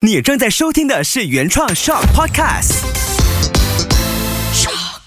你正在收听的是原创 Shock Podcast。Shock，。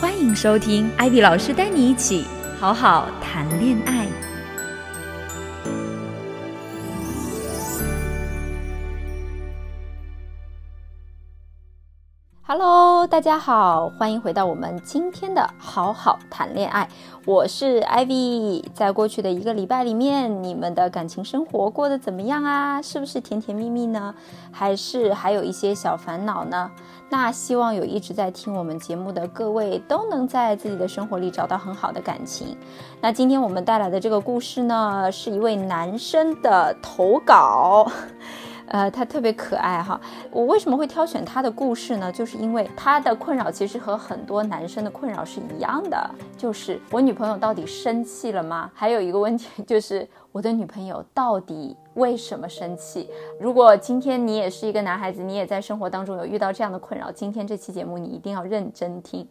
欢迎收听艾比老师带你一起好好谈恋爱。Hello，大家好，欢迎回到我们今天的好好谈恋爱。我是 Ivy，在过去的一个礼拜里面，你们的感情生活过得怎么样啊？是不是甜甜蜜蜜呢？还是还有一些小烦恼呢？那希望有一直在听我们节目的各位都能在自己的生活里找到很好的感情。那今天我们带来的这个故事呢，是一位男生的投稿。呃，他特别可爱哈。我为什么会挑选他的故事呢？就是因为他的困扰其实和很多男生的困扰是一样的，就是我女朋友到底生气了吗？还有一个问题 就是我的女朋友到底为什么生气？如果今天你也是一个男孩子，你也在生活当中有遇到这样的困扰，今天这期节目你一定要认真听。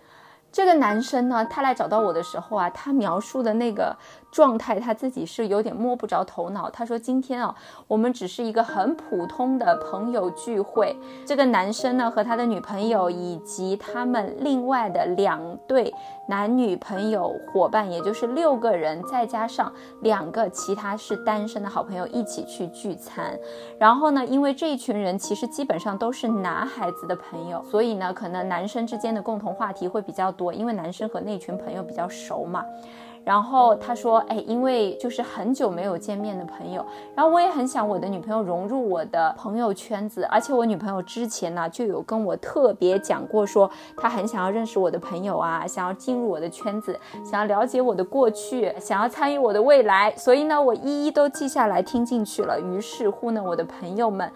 这个男生呢，他来找到我的时候啊，他描述的那个。状态他自己是有点摸不着头脑。他说：“今天啊，我们只是一个很普通的朋友聚会。这个男生呢和他的女朋友以及他们另外的两对男女朋友伙伴，也就是六个人，再加上两个其他是单身的好朋友一起去聚餐。然后呢，因为这一群人其实基本上都是男孩子的朋友，所以呢，可能男生之间的共同话题会比较多，因为男生和那群朋友比较熟嘛。”然后他说：“哎，因为就是很久没有见面的朋友，然后我也很想我的女朋友融入我的朋友圈子，而且我女朋友之前呢就有跟我特别讲过，说她很想要认识我的朋友啊，想要进入我的圈子，想要了解我的过去，想要参与我的未来，所以呢，我一一都记下来听进去了。于是乎呢，我的朋友们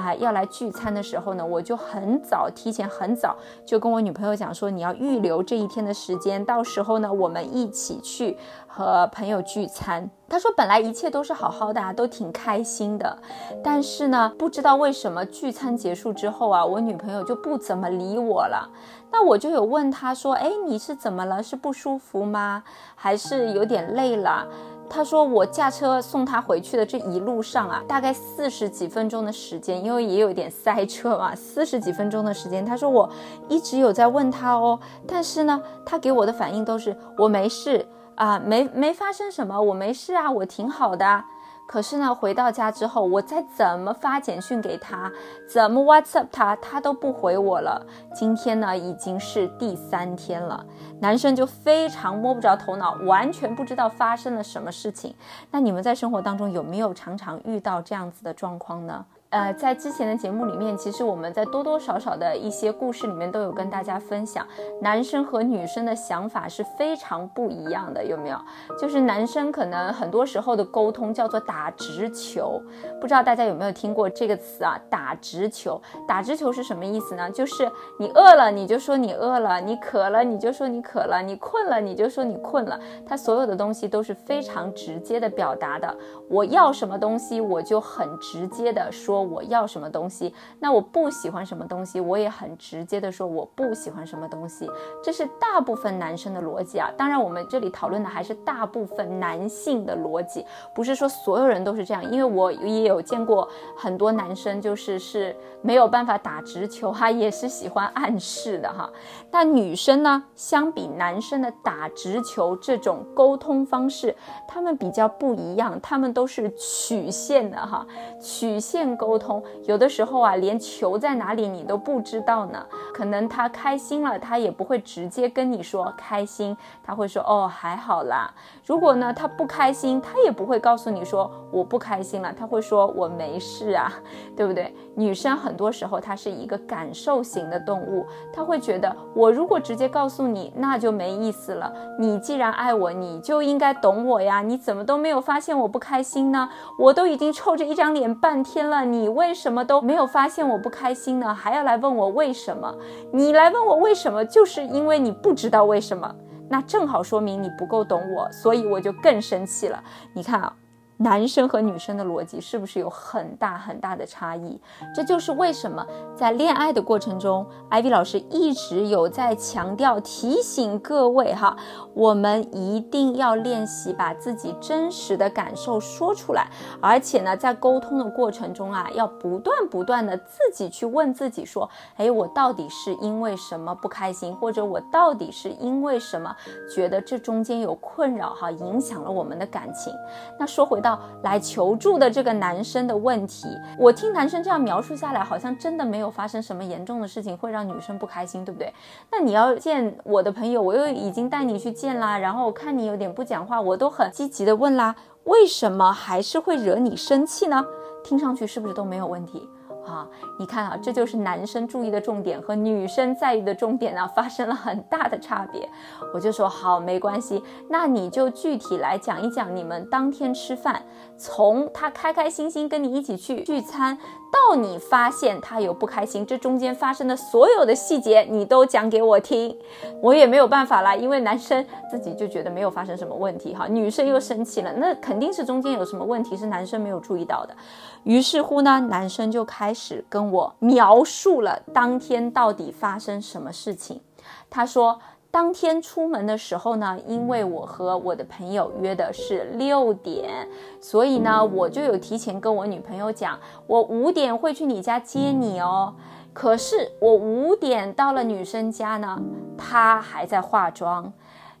啊要来聚餐的时候呢，我就很早提前很早就跟我女朋友讲说，你要预留这一天的时间，到时候呢，我们一起去。”和朋友聚餐，他说本来一切都是好好的，都挺开心的，但是呢，不知道为什么聚餐结束之后啊，我女朋友就不怎么理我了。那我就有问他说，哎，你是怎么了？是不舒服吗？还是有点累了？他说我驾车送他回去的这一路上啊，大概四十几分钟的时间，因为也有点塞车嘛，四十几分钟的时间。他说我一直有在问他哦，但是呢，他给我的反应都是我没事。啊，没没发生什么，我没事啊，我挺好的。可是呢，回到家之后，我再怎么发简讯给他，怎么 WhatsApp 他，他都不回我了。今天呢，已经是第三天了，男生就非常摸不着头脑，完全不知道发生了什么事情。那你们在生活当中有没有常常遇到这样子的状况呢？呃，在之前的节目里面，其实我们在多多少少的一些故事里面都有跟大家分享，男生和女生的想法是非常不一样的，有没有？就是男生可能很多时候的沟通叫做打直球，不知道大家有没有听过这个词啊？打直球，打直球是什么意思呢？就是你饿了你就说你饿了，你渴了你就说你渴了，你困了你就说你困了，他所有的东西都是非常直接的表达的。我要什么东西，我就很直接的说。说我要什么东西，那我不喜欢什么东西，我也很直接的说我不喜欢什么东西，这是大部分男生的逻辑啊。当然，我们这里讨论的还是大部分男性的逻辑，不是说所有人都是这样。因为我也有见过很多男生，就是是没有办法打直球哈，也是喜欢暗示的哈。那女生呢，相比男生的打直球这种沟通方式，他们比较不一样，他们都是曲线的哈，曲线沟。沟通有的时候啊，连球在哪里你都不知道呢。可能他开心了，他也不会直接跟你说开心，他会说哦还好啦。如果呢他不开心，他也不会告诉你说我不开心了，他会说我没事啊，对不对？女生很多时候她是一个感受型的动物，她会觉得我如果直接告诉你，那就没意思了。你既然爱我，你就应该懂我呀。你怎么都没有发现我不开心呢？我都已经臭着一张脸半天了，你为什么都没有发现我不开心呢？还要来问我为什么？你来问我为什么，就是因为你不知道为什么。那正好说明你不够懂我，所以我就更生气了。你看啊。男生和女生的逻辑是不是有很大很大的差异？这就是为什么在恋爱的过程中，艾薇老师一直有在强调、提醒各位哈，我们一定要练习把自己真实的感受说出来，而且呢，在沟通的过程中啊，要不断不断的自己去问自己说，哎，我到底是因为什么不开心，或者我到底是因为什么觉得这中间有困扰哈，影响了我们的感情。那说回。要来求助的这个男生的问题，我听男生这样描述下来，好像真的没有发生什么严重的事情会让女生不开心，对不对？那你要见我的朋友，我又已经带你去见啦，然后看你有点不讲话，我都很积极的问啦，为什么还是会惹你生气呢？听上去是不是都没有问题？啊，你看啊，这就是男生注意的重点和女生在意的重点啊，发生了很大的差别。我就说好，没关系，那你就具体来讲一讲你们当天吃饭，从他开开心心跟你一起去聚餐。到你发现他有不开心，这中间发生的所有的细节，你都讲给我听，我也没有办法啦，因为男生自己就觉得没有发生什么问题哈，女生又生气了，那肯定是中间有什么问题是男生没有注意到的。于是乎呢，男生就开始跟我描述了当天到底发生什么事情。他说。当天出门的时候呢，因为我和我的朋友约的是六点，所以呢，我就有提前跟我女朋友讲，我五点会去你家接你哦。可是我五点到了女生家呢，她还在化妆。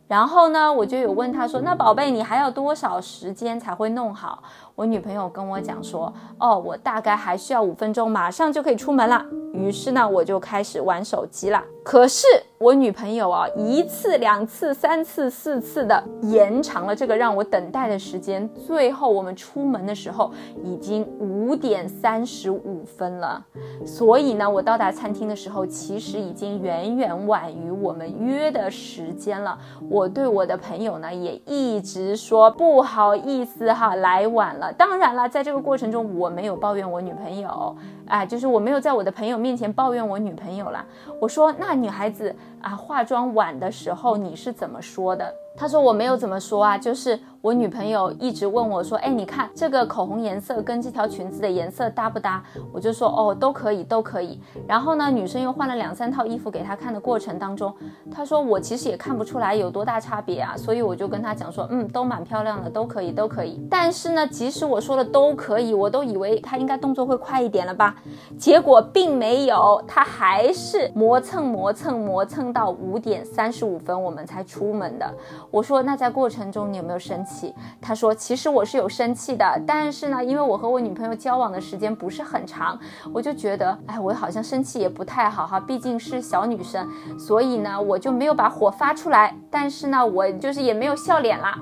然后呢，我就有问她说，那宝贝，你还要多少时间才会弄好？我女朋友跟我讲说，哦，我大概还需要五分钟，马上就可以出门了。于是呢，我就开始玩手机了。可是我女朋友啊，一次、两次、三次、四次的延长了这个让我等待的时间。最后我们出门的时候已经五点三十五分了。所以呢，我到达餐厅的时候，其实已经远远晚于我们约的时间了。我对我的朋友呢，也一直说不好意思哈，来晚了。当然了，在这个过程中，我没有抱怨我女朋友，哎，就是我没有在我的朋友面前抱怨我女朋友了。我说那。女孩子啊，化妆晚的时候你是怎么说的？她说我没有怎么说啊，就是我女朋友一直问我说，哎，你看这个口红颜色跟这条裙子的颜色搭不搭？我就说哦，都可以，都可以。然后呢，女生又换了两三套衣服给她看的过程当中，她说我其实也看不出来有多大差别啊，所以我就跟她讲说，嗯，都蛮漂亮的，都可以，都可以。但是呢，即使我说了都可以，我都以为她应该动作会快一点了吧？结果并没有，她还是磨蹭磨蹭磨蹭到五点三十五分我们才出门的。我说，那在过程中你有没有生气？他说，其实我是有生气的，但是呢，因为我和我女朋友交往的时间不是很长，我就觉得，哎，我好像生气也不太好哈，毕竟是小女生，所以呢，我就没有把火发出来，但是呢，我就是也没有笑脸啦。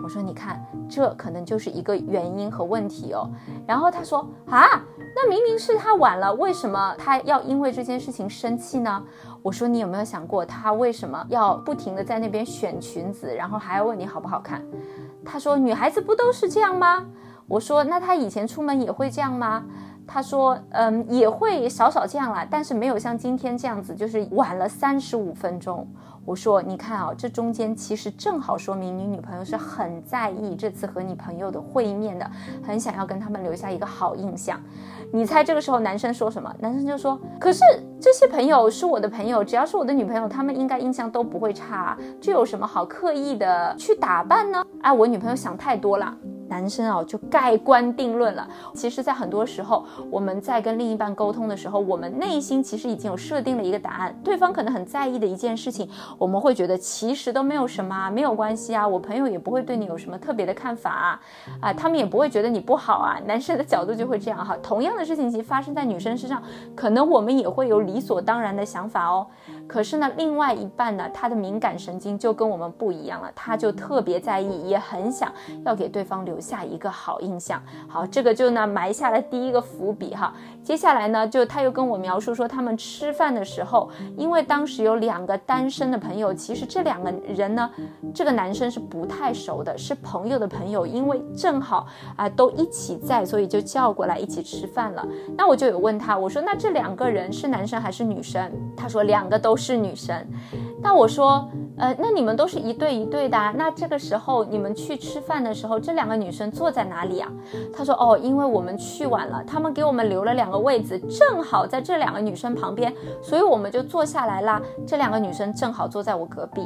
我说，你看，这可能就是一个原因和问题哦。然后他说，啊，那明明是他晚了，为什么他要因为这件事情生气呢？我说你有没有想过，他为什么要不停的在那边选裙子，然后还要问你好不好看？他说女孩子不都是这样吗？我说那他以前出门也会这样吗？他说嗯也会少少这样啦，但是没有像今天这样子，就是晚了三十五分钟。我说，你看啊，这中间其实正好说明你女朋友是很在意这次和你朋友的会面的，很想要跟他们留下一个好印象。你猜这个时候男生说什么？男生就说：“可是这些朋友是我的朋友，只要是我的女朋友，他们应该印象都不会差，这有什么好刻意的去打扮呢？”哎，我女朋友想太多了。男生啊，就盖棺定论了。其实，在很多时候，我们在跟另一半沟通的时候，我们内心其实已经有设定了一个答案。对方可能很在意的一件事情，我们会觉得其实都没有什么，没有关系啊。我朋友也不会对你有什么特别的看法啊，啊，他们也不会觉得你不好啊。男生的角度就会这样哈。同样的事情其实发生在女生身上，可能我们也会有理所当然的想法哦。可是呢，另外一半呢，他的敏感神经就跟我们不一样了，他就特别在意，也很想要给对方留。下一个好印象，好，这个就呢埋下了第一个伏笔哈。接下来呢，就他又跟我描述说，他们吃饭的时候，因为当时有两个单身的朋友，其实这两个人呢，这个男生是不太熟的，是朋友的朋友，因为正好啊都一起在，所以就叫过来一起吃饭了。那我就有问他，我说那这两个人是男生还是女生？他说两个都是女生。那我说。呃，那你们都是一对一对的啊，那这个时候你们去吃饭的时候，这两个女生坐在哪里啊？他说哦，因为我们去晚了，他们给我们留了两个位子，正好在这两个女生旁边，所以我们就坐下来啦。这两个女生正好坐在我隔壁。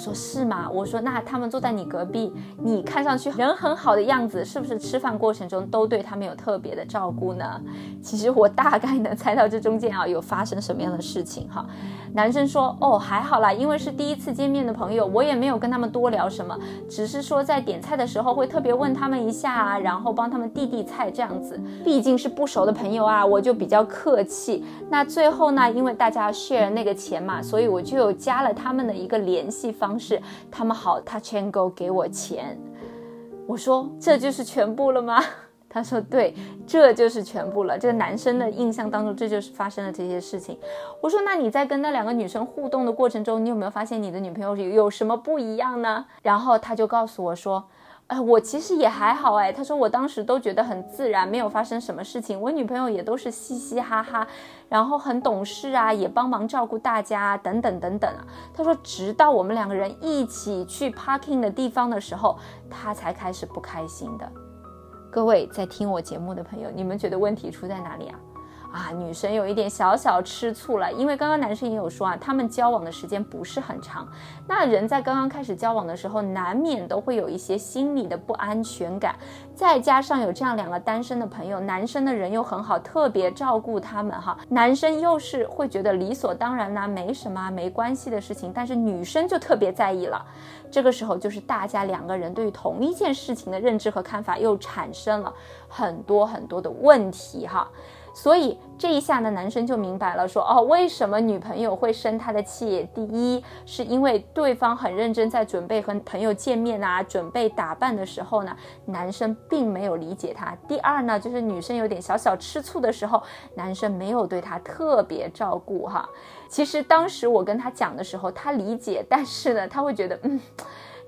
说是吗？我说那他们坐在你隔壁，你看上去人很好的样子，是不是吃饭过程中都对他们有特别的照顾呢？其实我大概能猜到这中间啊有发生什么样的事情哈。男生说哦还好啦，因为是第一次见面的朋友，我也没有跟他们多聊什么，只是说在点菜的时候会特别问他们一下啊，然后帮他们递递菜这样子。毕竟是不熟的朋友啊，我就比较客气。那最后呢，因为大家 share 那个钱嘛，所以我就有加了他们的一个联系。方方式，他们好他全够给我钱。我说这就是全部了吗？他说对，这就是全部了。这个男生的印象当中，这就是发生了这些事情。我说那你在跟那两个女生互动的过程中，你有没有发现你的女朋友有什么不一样呢？然后他就告诉我说。哎，我其实也还好哎。他说我当时都觉得很自然，没有发生什么事情。我女朋友也都是嘻嘻哈哈，然后很懂事啊，也帮忙照顾大家等等等等啊。他说直到我们两个人一起去 parking 的地方的时候，他才开始不开心的。各位在听我节目的朋友，你们觉得问题出在哪里啊？啊，女生有一点小小吃醋了，因为刚刚男生也有说啊，他们交往的时间不是很长。那人在刚刚开始交往的时候，难免都会有一些心理的不安全感，再加上有这样两个单身的朋友，男生的人又很好，特别照顾他们哈。男生又是会觉得理所当然呐，没什么没关系的事情，但是女生就特别在意了。这个时候就是大家两个人对于同一件事情的认知和看法又产生了很多很多的问题哈。所以这一下呢，男生就明白了，说哦，为什么女朋友会生他的气？第一，是因为对方很认真在准备和朋友见面啊，准备打扮的时候呢，男生并没有理解他。第二呢，就是女生有点小小吃醋的时候，男生没有对她特别照顾哈。其实当时我跟他讲的时候，他理解，但是呢，他会觉得，嗯，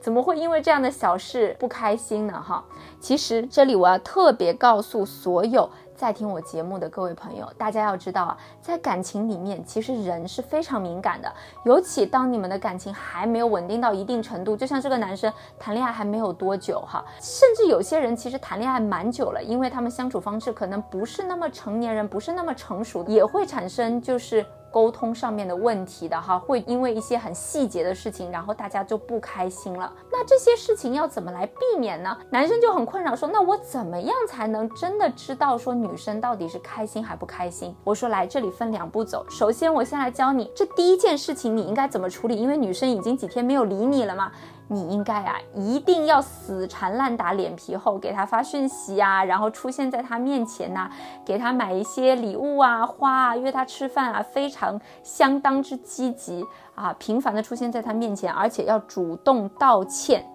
怎么会因为这样的小事不开心呢？哈，其实这里我要特别告诉所有。在听我节目的各位朋友，大家要知道啊，在感情里面，其实人是非常敏感的，尤其当你们的感情还没有稳定到一定程度，就像这个男生谈恋爱还没有多久哈，甚至有些人其实谈恋爱蛮久了，因为他们相处方式可能不是那么成年人，不是那么成熟，也会产生就是。沟通上面的问题的哈，会因为一些很细节的事情，然后大家就不开心了。那这些事情要怎么来避免呢？男生就很困扰，说那我怎么样才能真的知道说女生到底是开心还不开心？我说来这里分两步走，首先我先来教你这第一件事情你应该怎么处理，因为女生已经几天没有理你了嘛。你应该啊，一定要死缠烂打，脸皮厚，给他发讯息啊，然后出现在他面前呐，给他买一些礼物啊、花啊，约他吃饭啊，非常相当之积极啊，频繁的出现在他面前，而且要主动道歉。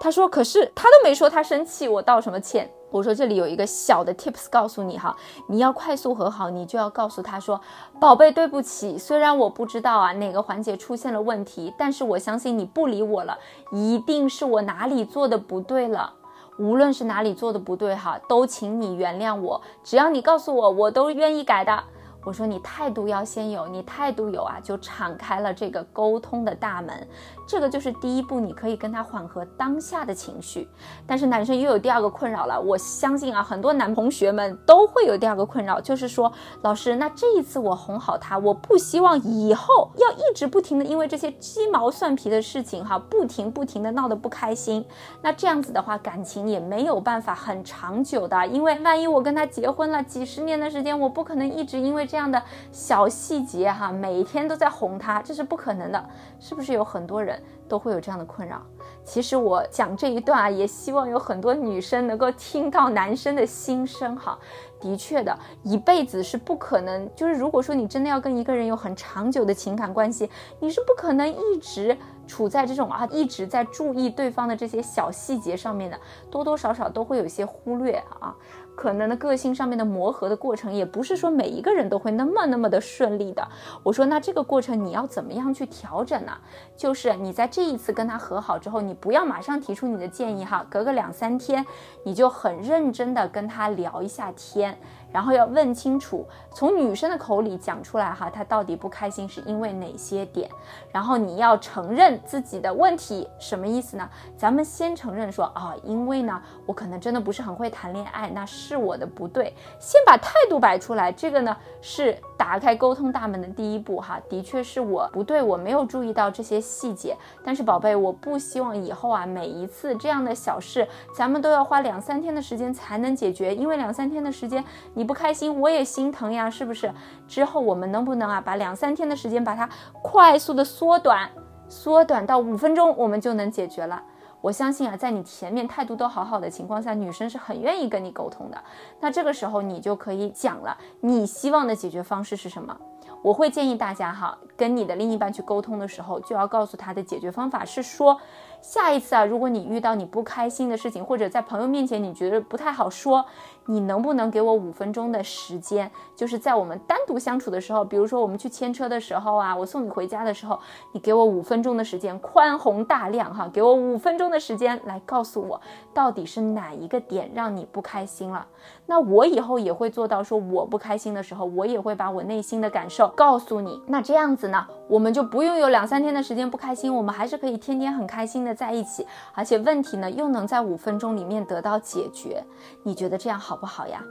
他说：“可是他都没说他生气，我道什么歉？”我说：“这里有一个小的 tips 告诉你哈，你要快速和好，你就要告诉他说，宝贝，对不起，虽然我不知道啊哪个环节出现了问题，但是我相信你不理我了，一定是我哪里做的不对了。无论是哪里做的不对哈，都请你原谅我，只要你告诉我，我都愿意改的。”我说你态度要先有，你态度有啊，就敞开了这个沟通的大门，这个就是第一步，你可以跟他缓和当下的情绪。但是男生又有第二个困扰了，我相信啊，很多男同学们都会有第二个困扰，就是说，老师，那这一次我哄好他，我不希望以后要一直不停的因为这些鸡毛蒜皮的事情哈，不停不停的闹得不开心。那这样子的话，感情也没有办法很长久的，因为万一我跟他结婚了几十年的时间，我不可能一直因为这样。的小细节哈，每天都在哄他，这是不可能的，是不是有很多人都会有这样的困扰？其实我讲这一段啊，也希望有很多女生能够听到男生的心声哈。的确的，一辈子是不可能，就是如果说你真的要跟一个人有很长久的情感关系，你是不可能一直处在这种啊，一直在注意对方的这些小细节上面的，多多少少都会有一些忽略啊。可能的个性上面的磨合的过程，也不是说每一个人都会那么那么的顺利的。我说，那这个过程你要怎么样去调整呢？就是你在这一次跟他和好之后，你不要马上提出你的建议哈，隔个两三天，你就很认真的跟他聊一下天。然后要问清楚，从女生的口里讲出来哈，她到底不开心是因为哪些点？然后你要承认自己的问题，什么意思呢？咱们先承认说啊，因为呢，我可能真的不是很会谈恋爱，那是我的不对，先把态度摆出来，这个呢是打开沟通大门的第一步哈，的确是我不对，我没有注意到这些细节，但是宝贝，我不希望以后啊，每一次这样的小事，咱们都要花两三天的时间才能解决，因为两三天的时间。你不开心，我也心疼呀，是不是？之后我们能不能啊，把两三天的时间把它快速的缩短，缩短到五分钟，我们就能解决了。我相信啊，在你前面态度都好好的情况下，女生是很愿意跟你沟通的。那这个时候你就可以讲了，你希望的解决方式是什么？我会建议大家哈，跟你的另一半去沟通的时候，就要告诉他的解决方法是说。下一次啊，如果你遇到你不开心的事情，或者在朋友面前你觉得不太好说，你能不能给我五分钟的时间？就是在我们单独相处的时候，比如说我们去牵车的时候啊，我送你回家的时候，你给我五分钟的时间，宽宏大量哈，给我五分钟的时间来告诉我到底是哪一个点让你不开心了。那我以后也会做到，说我不开心的时候，我也会把我内心的感受告诉你。那这样子呢，我们就不用有两三天的时间不开心，我们还是可以天天很开心的在一起，而且问题呢又能在五分钟里面得到解决。你觉得这样好不好呀？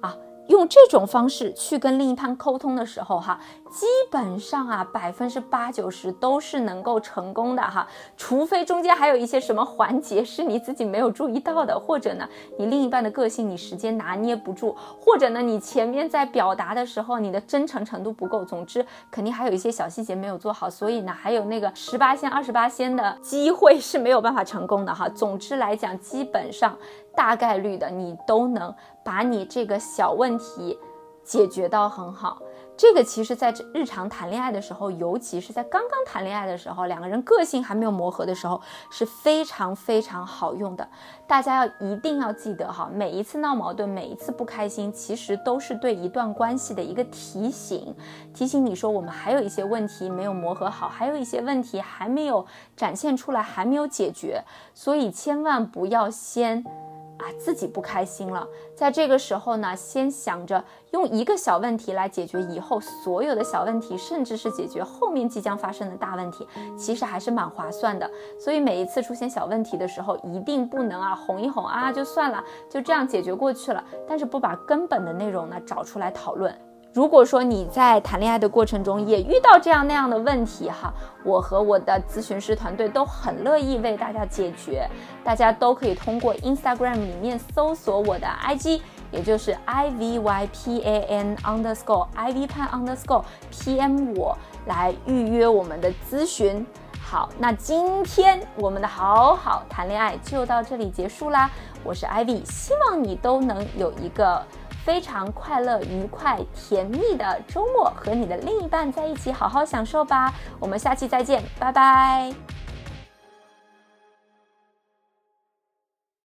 啊？用这种方式去跟另一半沟通的时候，哈，基本上啊，百分之八九十都是能够成功的哈，除非中间还有一些什么环节是你自己没有注意到的，或者呢，你另一半的个性你时间拿捏不住，或者呢，你前面在表达的时候你的真诚程度不够，总之肯定还有一些小细节没有做好，所以呢，还有那个十八仙二十八仙的机会是没有办法成功的哈。总之来讲，基本上。大概率的，你都能把你这个小问题解决到很好。这个其实，在日常谈恋爱的时候，尤其是在刚刚谈恋爱的时候，两个人个性还没有磨合的时候，是非常非常好用的。大家要一定要记得哈，每一次闹矛盾，每一次不开心，其实都是对一段关系的一个提醒，提醒你说我们还有一些问题没有磨合好，还有一些问题还没有展现出来，还没有解决，所以千万不要先。啊，自己不开心了，在这个时候呢，先想着用一个小问题来解决以后所有的小问题，甚至是解决后面即将发生的大问题，其实还是蛮划算的。所以每一次出现小问题的时候，一定不能啊哄一哄啊就算了，就这样解决过去了，但是不把根本的内容呢找出来讨论。如果说你在谈恋爱的过程中也遇到这样那样的问题哈，我和我的咨询师团队都很乐意为大家解决。大家都可以通过 Instagram 里面搜索我的 IG，也就是 I V Y P A N underscore I V Pan underscore P M 我来预约我们的咨询。好，那今天我们的好好谈恋爱就到这里结束啦。我是 Ivy，希望你都能有一个。非常快乐、愉快、甜蜜的周末，和你的另一半在一起好好享受吧。我们下期再见，拜拜。